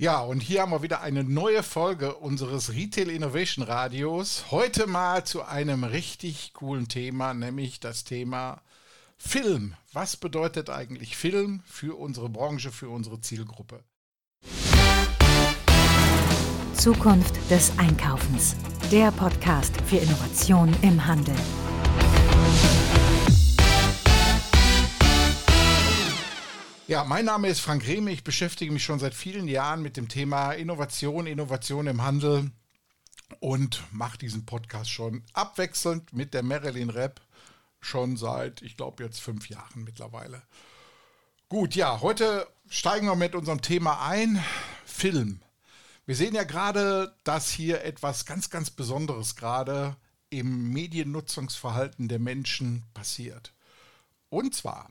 Ja, und hier haben wir wieder eine neue Folge unseres Retail Innovation Radios. Heute mal zu einem richtig coolen Thema, nämlich das Thema Film. Was bedeutet eigentlich Film für unsere Branche, für unsere Zielgruppe? Zukunft des Einkaufens. Der Podcast für Innovation im Handel. Ja, mein Name ist Frank Rehme. Ich beschäftige mich schon seit vielen Jahren mit dem Thema Innovation, Innovation im Handel und mache diesen Podcast schon abwechselnd mit der Marilyn Rapp schon seit, ich glaube, jetzt fünf Jahren mittlerweile. Gut, ja, heute steigen wir mit unserem Thema ein, Film. Wir sehen ja gerade, dass hier etwas ganz, ganz Besonderes gerade im Mediennutzungsverhalten der Menschen passiert. Und zwar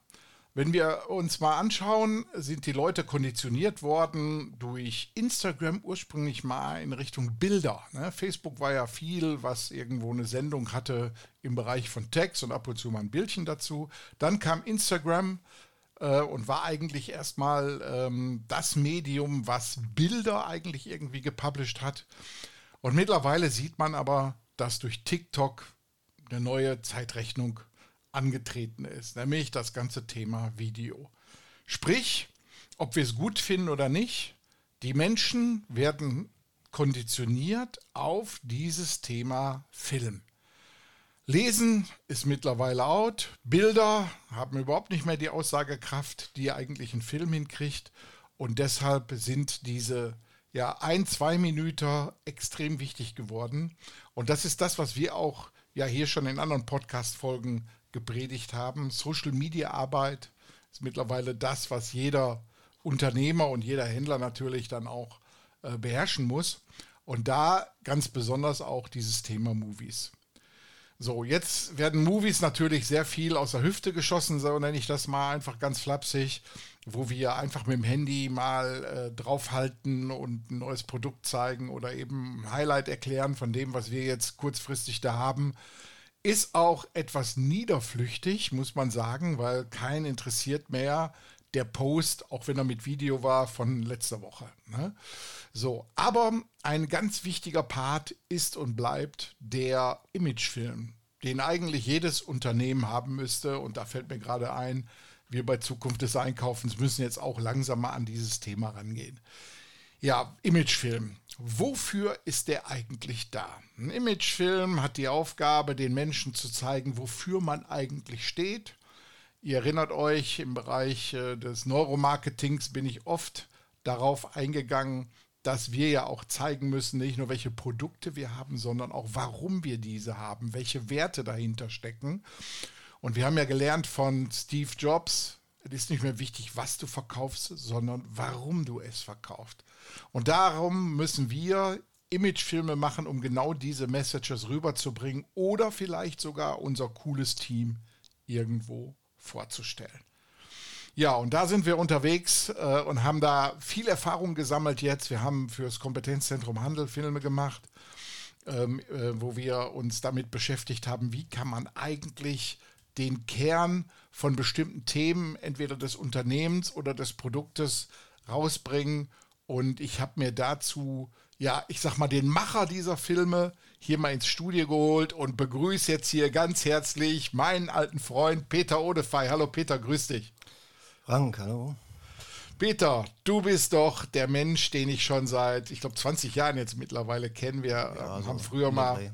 wenn wir uns mal anschauen, sind die Leute konditioniert worden durch Instagram ursprünglich mal in Richtung Bilder. Ne? Facebook war ja viel, was irgendwo eine Sendung hatte im Bereich von Text und ab und zu mal ein Bildchen dazu. Dann kam Instagram äh, und war eigentlich erstmal ähm, das Medium, was Bilder eigentlich irgendwie gepublished hat. Und mittlerweile sieht man aber, dass durch TikTok eine neue Zeitrechnung angetreten ist, nämlich das ganze Thema Video. Sprich, ob wir es gut finden oder nicht, die Menschen werden konditioniert auf dieses Thema Film. Lesen ist mittlerweile out, Bilder haben überhaupt nicht mehr die Aussagekraft, die eigentlich ein Film hinkriegt und deshalb sind diese ja ein, zwei Minuten extrem wichtig geworden und das ist das, was wir auch ja hier schon in anderen Podcast-Folgen gepredigt haben. Social Media Arbeit ist mittlerweile das, was jeder Unternehmer und jeder Händler natürlich dann auch äh, beherrschen muss. Und da ganz besonders auch dieses Thema Movies. So, jetzt werden Movies natürlich sehr viel aus der Hüfte geschossen, so nenne ich das mal einfach ganz flapsig, wo wir einfach mit dem Handy mal äh, draufhalten und ein neues Produkt zeigen oder eben ein Highlight erklären von dem, was wir jetzt kurzfristig da haben. Ist auch etwas niederflüchtig, muss man sagen, weil kein interessiert mehr der Post, auch wenn er mit Video war, von letzter Woche. Ne? So, aber ein ganz wichtiger Part ist und bleibt der Imagefilm, den eigentlich jedes Unternehmen haben müsste. Und da fällt mir gerade ein, wir bei Zukunft des Einkaufens müssen jetzt auch langsam mal an dieses Thema rangehen. Ja, Imagefilm. Wofür ist der eigentlich da? Ein Imagefilm hat die Aufgabe, den Menschen zu zeigen, wofür man eigentlich steht. Ihr erinnert euch, im Bereich äh, des Neuromarketings bin ich oft darauf eingegangen, dass wir ja auch zeigen müssen, nicht nur welche Produkte wir haben, sondern auch warum wir diese haben, welche Werte dahinter stecken. Und wir haben ja gelernt von Steve Jobs, es ist nicht mehr wichtig, was du verkaufst, sondern warum du es verkaufst. Und darum müssen wir Imagefilme machen, um genau diese Messages rüberzubringen oder vielleicht sogar unser cooles Team irgendwo vorzustellen. Ja, und da sind wir unterwegs äh, und haben da viel Erfahrung gesammelt jetzt. Wir haben fürs Kompetenzzentrum Handel Filme gemacht, ähm, äh, wo wir uns damit beschäftigt haben, wie kann man eigentlich den Kern von bestimmten Themen, entweder des Unternehmens oder des Produktes, rausbringen. Und ich habe mir dazu, ja, ich sag mal, den Macher dieser Filme hier mal ins Studio geholt und begrüße jetzt hier ganz herzlich meinen alten Freund Peter Odefey. Hallo Peter, grüß dich. Frank, hallo. Peter, du bist doch der Mensch, den ich schon seit, ich glaube, 20 Jahren jetzt mittlerweile kenne. Wir ja, ähm, haben früher mal,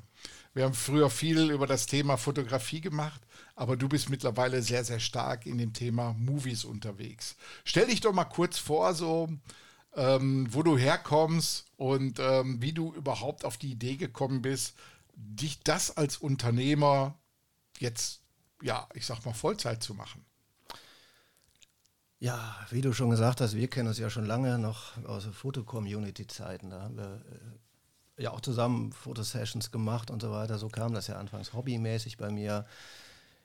wir haben früher viel über das Thema Fotografie gemacht aber du bist mittlerweile sehr, sehr stark in dem Thema Movies unterwegs. Stell dich doch mal kurz vor, so ähm, wo du herkommst und ähm, wie du überhaupt auf die Idee gekommen bist, dich das als Unternehmer jetzt, ja, ich sag mal, Vollzeit zu machen. Ja, wie du schon gesagt hast, wir kennen uns ja schon lange noch aus der Foto-Community-Zeiten. Da haben wir äh, ja auch zusammen Fotosessions gemacht und so weiter. So kam das ja anfangs hobbymäßig bei mir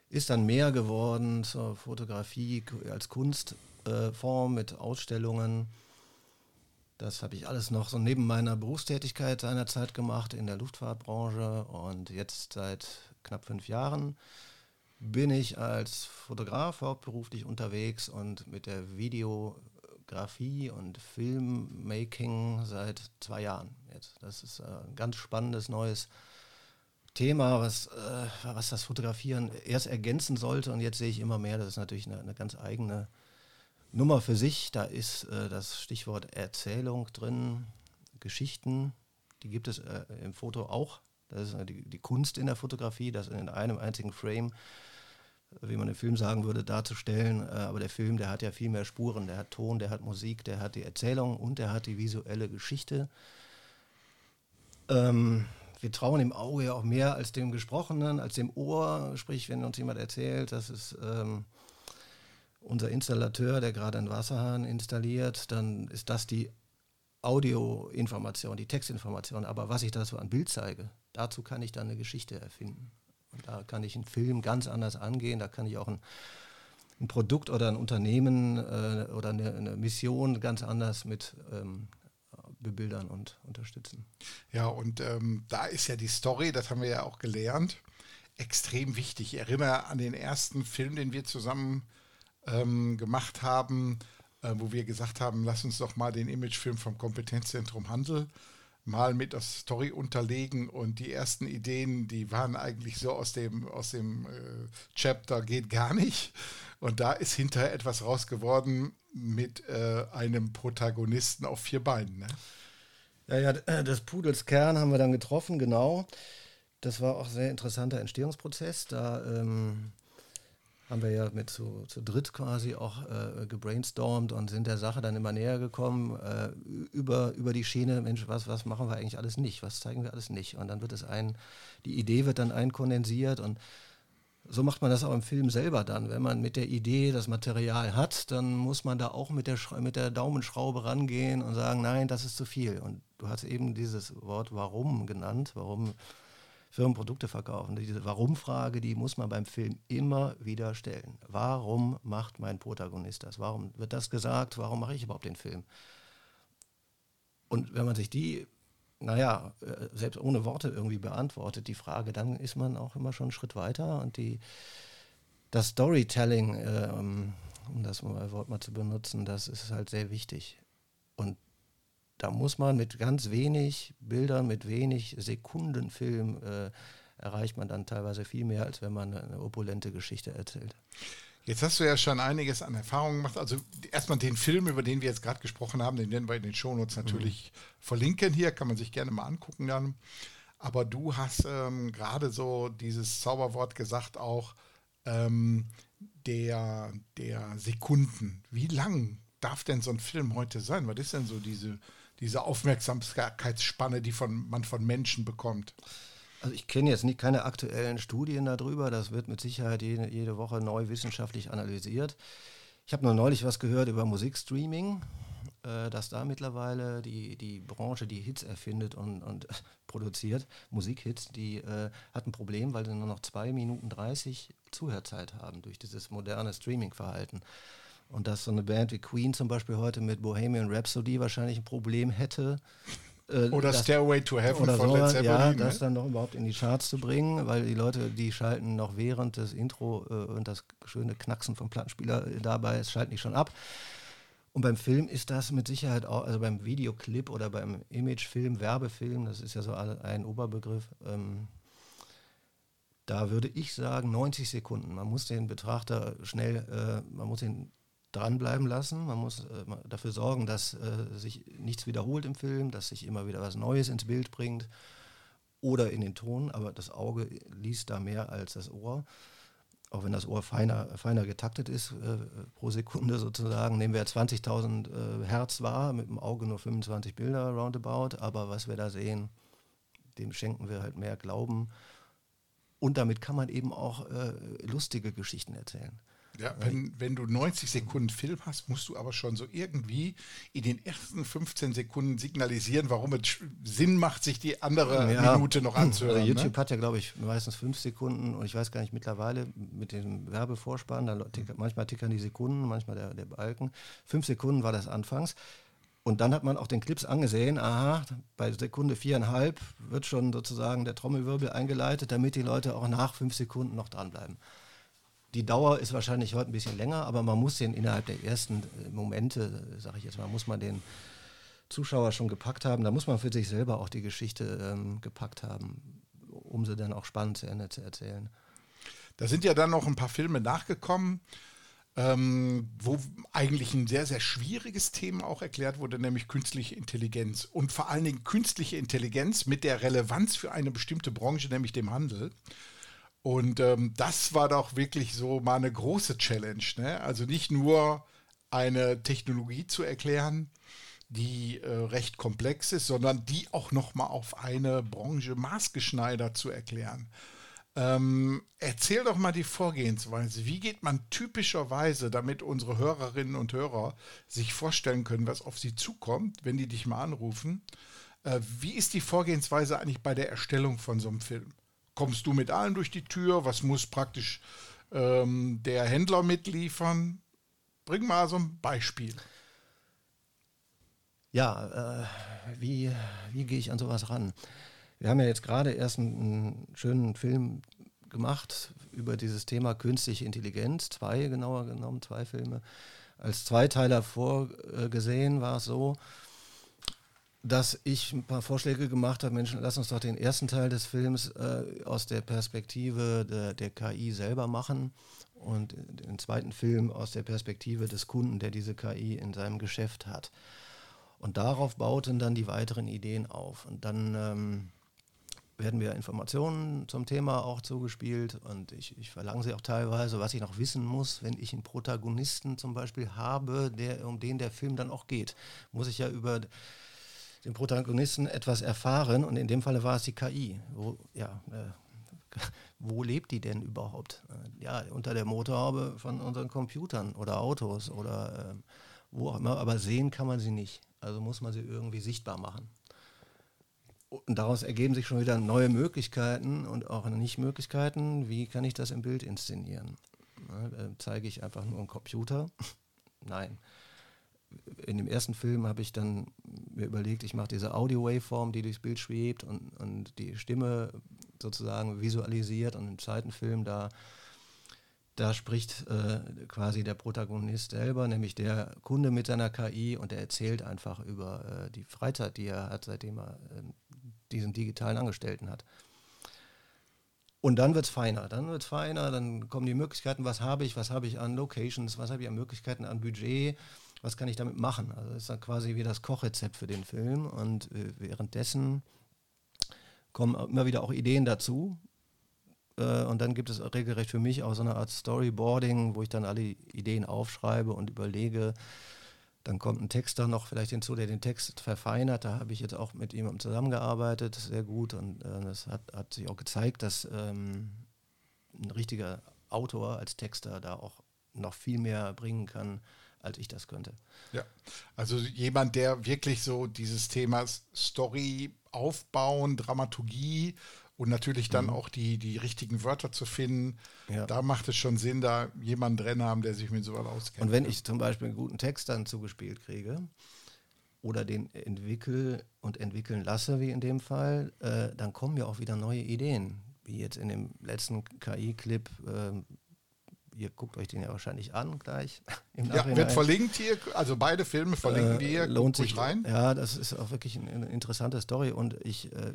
ist dann mehr geworden zur Fotografie als Kunstform äh, mit Ausstellungen. Das habe ich alles noch so neben meiner Berufstätigkeit seinerzeit gemacht in der Luftfahrtbranche und jetzt seit knapp fünf Jahren bin ich als Fotograf hauptberuflich unterwegs und mit der Video Fotografie und Filmmaking seit zwei Jahren jetzt. Das ist äh, ein ganz spannendes neues Thema, was, äh, was das Fotografieren erst ergänzen sollte und jetzt sehe ich immer mehr, das ist natürlich eine, eine ganz eigene Nummer für sich. Da ist äh, das Stichwort Erzählung drin, Geschichten, die gibt es äh, im Foto auch. Das ist die, die Kunst in der Fotografie, das in einem einzigen Frame wie man im Film sagen würde, darzustellen. Äh, aber der Film, der hat ja viel mehr Spuren. Der hat Ton, der hat Musik, der hat die Erzählung und der hat die visuelle Geschichte. Ähm, wir trauen dem Auge ja auch mehr als dem Gesprochenen, als dem Ohr. Sprich, wenn uns jemand erzählt, das ist ähm, unser Installateur, der gerade einen Wasserhahn installiert, dann ist das die Audioinformation, die Textinformation. Aber was ich da so an Bild zeige, dazu kann ich dann eine Geschichte erfinden. Und da kann ich einen Film ganz anders angehen, da kann ich auch ein, ein Produkt oder ein Unternehmen äh, oder eine, eine, Mission ganz anders mit ähm, bebildern und unterstützen. Ja, und ähm, da ist ja die Story, das haben wir ja auch gelernt, extrem wichtig. Ich erinnere an den ersten Film, den wir zusammen ähm, gemacht haben, äh, wo wir gesagt haben, lass uns doch mal den Imagefilm vom Kompetenzzentrum Handel mal mit der Story unterlegen und die ersten Ideen, die waren eigentlich so aus dem, aus dem äh, Chapter geht gar nicht. Und da ist hinterher etwas raus geworden mit äh, einem Protagonisten auf vier Beinen. Ne? Ja, ja, äh, das Pudels Kern haben wir dann getroffen, genau. Das war auch ein sehr interessanter Entstehungsprozess. Da ähm, haben wir ja mit zu, zu dritt quasi auch äh, gebrainstormt und sind der Sache dann immer näher gekommen äh, über, über die Schiene, Mensch, was, was machen wir eigentlich alles nicht, was zeigen wir alles nicht. Und dann wird es ein, die Idee wird dann einkondensiert und so macht man das auch im Film selber dann. Wenn man mit der Idee das Material hat, dann muss man da auch mit der, mit der Daumenschraube rangehen und sagen, nein, das ist zu viel. Und du hast eben dieses Wort warum genannt, warum Firmen Produkte verkaufen. Diese Warum-Frage, die muss man beim Film immer wieder stellen. Warum macht mein Protagonist das? Warum wird das gesagt? Warum mache ich überhaupt den Film? Und wenn man sich die, naja, äh, selbst ohne Worte irgendwie beantwortet, die Frage, dann ist man auch immer schon einen Schritt weiter und die, das Storytelling, ähm, um das Wort mal zu benutzen, das ist halt sehr wichtig. Und da muss man mit ganz wenig Bildern, mit wenig Sekundenfilm äh, erreicht man dann teilweise viel mehr, als wenn man eine opulente Geschichte erzählt. Jetzt hast du ja schon einiges an Erfahrungen gemacht. Also erstmal den Film, über den wir jetzt gerade gesprochen haben, den werden wir in den Shownotes natürlich mhm. verlinken hier, kann man sich gerne mal angucken dann. Aber du hast ähm, gerade so dieses Zauberwort gesagt auch ähm, der, der Sekunden. Wie lang darf denn so ein Film heute sein? Was ist denn so diese diese Aufmerksamkeitsspanne, die von, man von Menschen bekommt? Also ich kenne jetzt nicht keine aktuellen Studien darüber. Das wird mit Sicherheit jede, jede Woche neu wissenschaftlich analysiert. Ich habe nur neulich was gehört über Musikstreaming, äh, dass da mittlerweile die, die Branche, die Hits erfindet und, und produziert, Musikhits, die äh, hat ein Problem, weil sie nur noch 2 Minuten 30 Zuhörzeit haben durch dieses moderne Streaming-Verhalten. Und dass so eine Band wie Queen zum Beispiel heute mit Bohemian Rhapsody wahrscheinlich ein Problem hätte. Äh, oder das, Stairway to Heaven oder von so, Led Zeppelin. Ja, ne? das dann noch überhaupt in die Charts zu bringen, weil die Leute, die schalten noch während des Intro äh, und das schöne Knacksen vom Plattenspieler dabei, es schalten nicht schon ab. Und beim Film ist das mit Sicherheit auch, also beim Videoclip oder beim Imagefilm, Werbefilm, das ist ja so ein Oberbegriff, ähm, da würde ich sagen 90 Sekunden. Man muss den Betrachter schnell, äh, man muss ihn dranbleiben lassen. Man muss äh, dafür sorgen, dass äh, sich nichts wiederholt im Film, dass sich immer wieder was Neues ins Bild bringt oder in den Ton, aber das Auge liest da mehr als das Ohr. Auch wenn das Ohr feiner, feiner getaktet ist äh, pro Sekunde sozusagen, nehmen wir 20.000 äh, Hertz wahr, mit dem Auge nur 25 Bilder roundabout, aber was wir da sehen, dem schenken wir halt mehr Glauben. Und damit kann man eben auch äh, lustige Geschichten erzählen. Ja, wenn, wenn du 90 Sekunden Film hast, musst du aber schon so irgendwie in den ersten 15 Sekunden signalisieren, warum es Sinn macht, sich die andere ja. Minute noch anzuhören. Also YouTube ne? hat ja, glaube ich, meistens fünf Sekunden und ich weiß gar nicht mittlerweile mit dem Werbevorspann, da tick, manchmal tickern die Sekunden, manchmal der, der Balken. Fünf Sekunden war das anfangs. Und dann hat man auch den Clips angesehen, aha, bei Sekunde viereinhalb wird schon sozusagen der Trommelwirbel eingeleitet, damit die Leute auch nach fünf Sekunden noch dranbleiben. Die Dauer ist wahrscheinlich heute ein bisschen länger, aber man muss den innerhalb der ersten äh, Momente, sage ich jetzt mal, muss man den Zuschauer schon gepackt haben. Da muss man für sich selber auch die Geschichte ähm, gepackt haben, um sie dann auch spannend zu Ende zu erzählen. Da sind ja dann noch ein paar Filme nachgekommen, ähm, wo eigentlich ein sehr, sehr schwieriges Thema auch erklärt wurde, nämlich künstliche Intelligenz. Und vor allen Dingen künstliche Intelligenz mit der Relevanz für eine bestimmte Branche, nämlich dem Handel. Und ähm, das war doch wirklich so mal eine große Challenge. Ne? Also nicht nur eine Technologie zu erklären, die äh, recht komplex ist, sondern die auch nochmal auf eine Branche maßgeschneidert zu erklären. Ähm, erzähl doch mal die Vorgehensweise. Wie geht man typischerweise, damit unsere Hörerinnen und Hörer sich vorstellen können, was auf sie zukommt, wenn die dich mal anrufen? Äh, wie ist die Vorgehensweise eigentlich bei der Erstellung von so einem Film? Kommst du mit allen durch die Tür? Was muss praktisch ähm, der Händler mitliefern? Bring mal so ein Beispiel. Ja, äh, wie, wie gehe ich an sowas ran? Wir haben ja jetzt gerade erst einen, einen, schönen Film gemacht über dieses Thema künstliche Intelligenz, zwei genauer genommen, zwei Filme. Als Zweiteiler vorgesehen war es so, dass ich ein paar Vorschläge gemacht habe, Menschen, lass uns doch den ersten Teil des Films äh, aus der Perspektive der, der, KI selber machen und den zweiten Film aus der Perspektive des Kunden, der diese KI in seinem Geschäft hat. Und darauf bauten dann die weiteren Ideen auf. Und dann ähm, werden mir Informationen zum Thema auch zugespielt und ich, ich, verlange sie auch teilweise, was ich noch wissen muss, wenn ich einen Protagonisten zum Beispiel habe, der, um den der Film dann auch geht, muss ich ja über den Protagonisten etwas erfahren und in dem Falle war es die KI. Wo, ja, äh, wo lebt die denn überhaupt? Äh, ja, unter der Motorhaube von unseren Computern oder Autos oder äh, wo auch immer, aber sehen kann man sie nicht. Also muss man sie irgendwie sichtbar machen. Und daraus ergeben sich schon wieder neue Möglichkeiten und auch Nicht-Möglichkeiten. Wie kann ich das im Bild inszenieren? äh, zeige ich einfach nur einen Computer? Nein. In dem ersten Film habe ich dann mir überlegt, ich mache diese Audio-Waveform, die durchs Bild schwebt und, und die Stimme sozusagen visualisiert. Und im zweiten Film, da da spricht äh, quasi der Protagonist selber, nämlich der Kunde mit seiner KI und er erzählt einfach über äh, die Freizeit, die er hat, seitdem er äh, diesen digitalen Angestellten hat. Und dann wird es feiner, dann wird es feiner, dann kommen die Möglichkeiten, was habe ich, was habe ich an Locations, was habe ich an Möglichkeiten, an Budget, was kann ich damit machen. Also ist dann quasi wie das Kochrezept für den Film und äh, währenddessen kommen immer wieder auch Ideen dazu, äh, und dann gibt es regelrecht für mich auch so eine Art Storyboarding, wo ich dann alle Ideen aufschreibe und überlege. Dann kommt ein Texter noch vielleicht hinzu, der den Text verfeinert. Da habe ich jetzt auch mit ihm zusammengearbeitet, sehr gut. Und äh, das hat, hat, sich auch gezeigt, dass ähm, ein richtiger Autor als Texter da auch noch viel mehr bringen kann, als ich das könnte. Ja, also jemand, der wirklich so dieses Thema Story aufbauen, Dramaturgie und natürlich dann mhm. auch die, die richtigen Wörter zu finden. Ja. Da macht es schon Sinn, da jemanden drin haben, der sich mit sowas auskennt. Und wenn ich zum Beispiel einen guten Text dann zugespielt kriege oder den entwickle und entwickeln lasse, wie in dem Fall, äh, dann kommen ja auch wieder neue Ideen. Wie jetzt in dem letzten KI-Clip, äh, ihr guckt euch den ja wahrscheinlich an gleich. Ja, wird verlinkt hier, also beide Filme verlinken äh, wir hier. Lohnt sich rein. Ja, das ist auch wirklich eine, eine interessante Story und ich äh,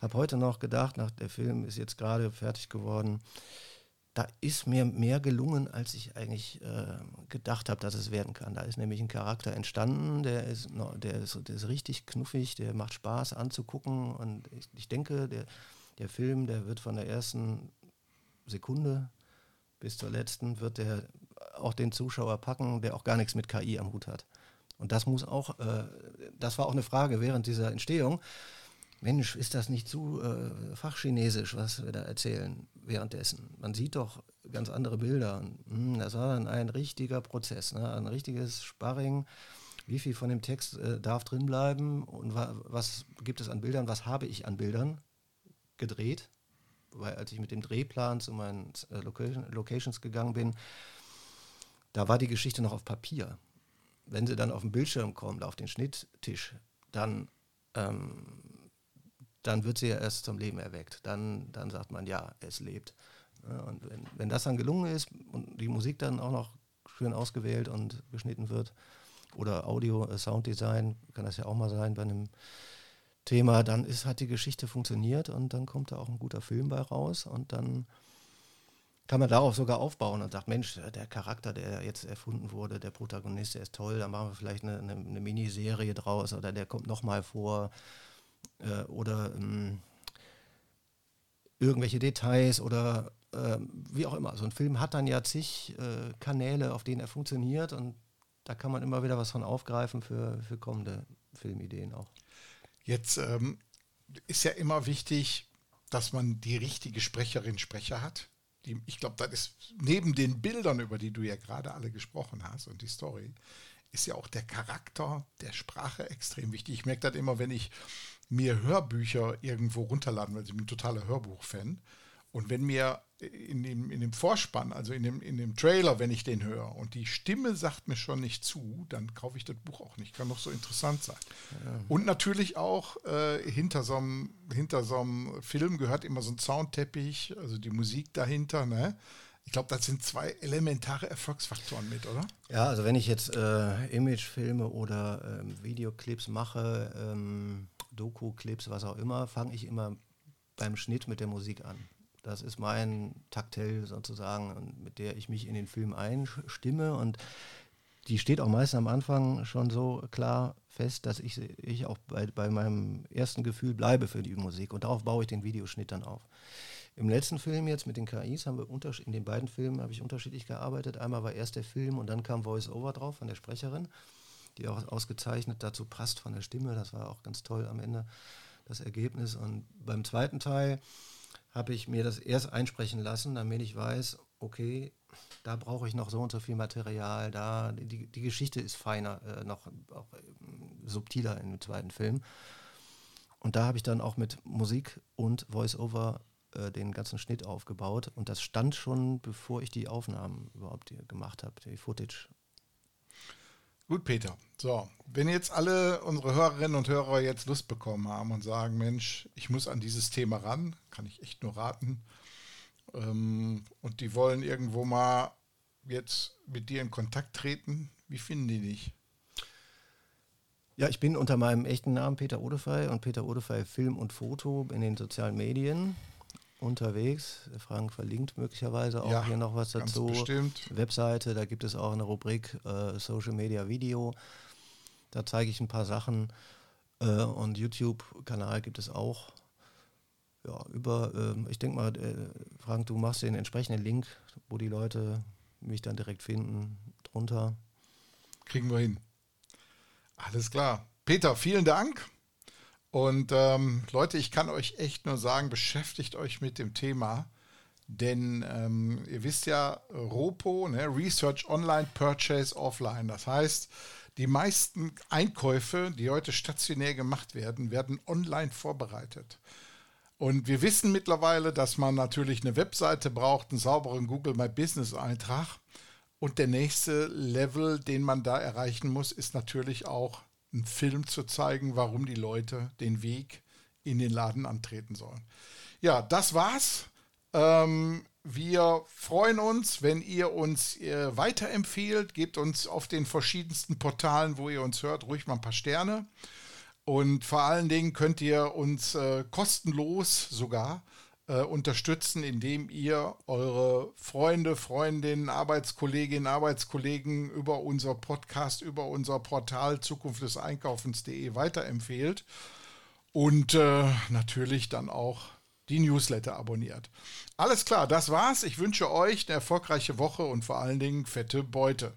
habe heute noch gedacht, nach der Film ist jetzt gerade fertig geworden, da ist mir mehr gelungen, als ich eigentlich äh, gedacht habe, dass es werden kann. Da ist nämlich ein Charakter entstanden, der ist, der ist, der ist richtig knuffig, der macht Spaß anzugucken und ich, ich denke, der, der Film, der wird von der ersten Sekunde bis zur letzten, wird der auch den Zuschauer packen, der auch gar nichts mit KI am Hut hat. Und das muss auch, äh, das war auch eine Frage während dieser Entstehung. Mensch, ist das nicht zu äh, fachchinesisch, was wir da erzählen währenddessen? Man sieht doch ganz andere Bilder. Hm, das war dann ein richtiger Prozess, ne? ein richtiges Sparring. Wie viel von dem Text äh, darf drin bleiben und wa was gibt es an Bildern? Was habe ich an Bildern gedreht? Weil als ich mit dem Drehplan zu meinen äh, Location, Locations gegangen bin, da war die Geschichte noch auf Papier. Wenn sie dann auf den Bildschirm kommt, auf den Schnitttisch, dann ähm, dann wird sie ja erst zum Leben erweckt. Dann, dann sagt man, ja, es lebt. Und wenn, wenn das dann gelungen ist und die Musik dann auch noch schön ausgewählt und geschnitten wird, oder Audio, äh, Sounddesign, kann das ja auch mal sein bei einem Thema, dann ist, hat die Geschichte funktioniert und dann kommt da auch ein guter Film bei raus und dann kann man darauf sogar aufbauen und sagt, Mensch, der Charakter, der jetzt erfunden wurde, der Protagonist, der ist toll, dann machen wir vielleicht eine, eine, eine Miniserie draus oder der kommt nochmal vor äh, oder ähm, irgendwelche Details oder äh, wie auch immer. So ein Film hat dann ja zig äh, Kanäle, auf denen er funktioniert und da kann man immer wieder was von aufgreifen für, für kommende Filmideen auch. Jetzt ähm, ist ja immer wichtig, dass man die richtige Sprecherin, Sprecher hat. Die, ich glaube, das ist neben den Bildern, über die du ja gerade alle gesprochen hast und die Story, ist ja auch der Charakter der Sprache extrem wichtig. Ich merke das immer, wenn ich mir Hörbücher irgendwo runterladen, weil ich bin ein totaler Hörbuch-Fan. Und wenn mir in dem, in dem Vorspann, also in dem, in dem Trailer, wenn ich den höre und die Stimme sagt mir schon nicht zu, dann kaufe ich das Buch auch nicht. Kann doch so interessant sein. Ja. Und natürlich auch äh, hinter, so einem, Film gehört immer so ein Soundteppich, also die Musik dahinter. Ne? Ich glaube, das sind zwei elementare Erfolgsfaktoren mit, oder? Ja, also wenn ich jetzt äh, Imagefilme oder ähm, Videoclips mache, ähm, Doku-Clips, was auch immer, fange ich immer beim Schnitt mit der Musik an. Das ist mein Taktell sozusagen, mit der ich mich in den Film einstimme. Und die steht auch meistens am Anfang schon so klar fest, dass ich, ich auch bei, bei meinem ersten Gefühl bleibe für die Musik. Und darauf baue ich den Videoschnitt dann auf. Im letzten Film jetzt mit den KIs haben wir in den beiden Filmen habe ich unterschiedlich gearbeitet. Einmal war erst der Film und dann kam Voice Over drauf von der Sprecherin, die auch ausgezeichnet dazu passt von der Stimme. Das war auch ganz toll am Ende das Ergebnis. Und beim zweiten Teil habe ich mir das erst einsprechen lassen, damit ich weiß, okay, da brauche ich noch so und so viel Material, da die, die Geschichte ist feiner, äh, noch auch, äh, subtiler im zweiten Film. Und da habe ich dann auch mit Musik und Voice-Over äh, den ganzen Schnitt aufgebaut. Und das stand schon, bevor ich die Aufnahmen überhaupt gemacht habe, die Footage Gut, Peter. So, wenn jetzt alle unsere Hörerinnen und Hörer jetzt Lust bekommen haben und sagen, Mensch, ich muss an dieses Thema ran, kann ich echt nur raten. Ähm, und die wollen irgendwo mal jetzt mit dir in Kontakt treten, wie finden die dich? Ja, ich bin unter meinem echten Namen Peter Odefey und Peter Odefey Film und Foto in den sozialen Medien unterwegs. Frank verlinkt möglicherweise auch ja, hier noch was dazu. Bestimmt. Webseite, da gibt es auch eine Rubrik äh, Social Media Video. Da zeige ich ein paar Sachen. Äh, und YouTube-Kanal gibt es auch. Ja, über, äh, ich denke mal, Frank, du machst den entsprechenden Link, wo die Leute mich dann direkt finden, drunter. Kriegen wir hin. Alles klar. Peter, vielen Dank. Und ähm, Leute, ich kann euch echt nur sagen, beschäftigt euch mit dem Thema. Denn ähm, ihr wisst ja, ROPO, ne, Research Online, Purchase Offline. Das heißt, die meisten Einkäufe, die heute stationär gemacht werden, werden online vorbereitet. Und wir wissen mittlerweile, dass man natürlich eine Webseite braucht, einen sauberen Google My Business Eintrag. Und der nächste Level, den man da erreichen muss, ist natürlich auch einen Film zu zeigen, warum die Leute den Weg in den Laden antreten sollen. Ja, das war's. Ähm, wir freuen uns, wenn ihr uns äh, weiterempfehlt. Gebt uns auf den verschiedensten Portalen, wo ihr uns hört, ruhig mal ein paar Sterne. Und vor allen Dingen könnt ihr uns äh, kostenlos sogar äh, unterstützen, indem ihr eure Freunde, Freundinnen, Arbeitskolleginnen, Arbeitskollegen über unser Podcast, über unser Portal Zukunft des Einkaufens.de weiterempfehlt und äh, natürlich dann auch die Newsletter abonniert. Alles klar, das war's. Ich wünsche euch eine erfolgreiche Woche und vor allen Dingen fette Beute.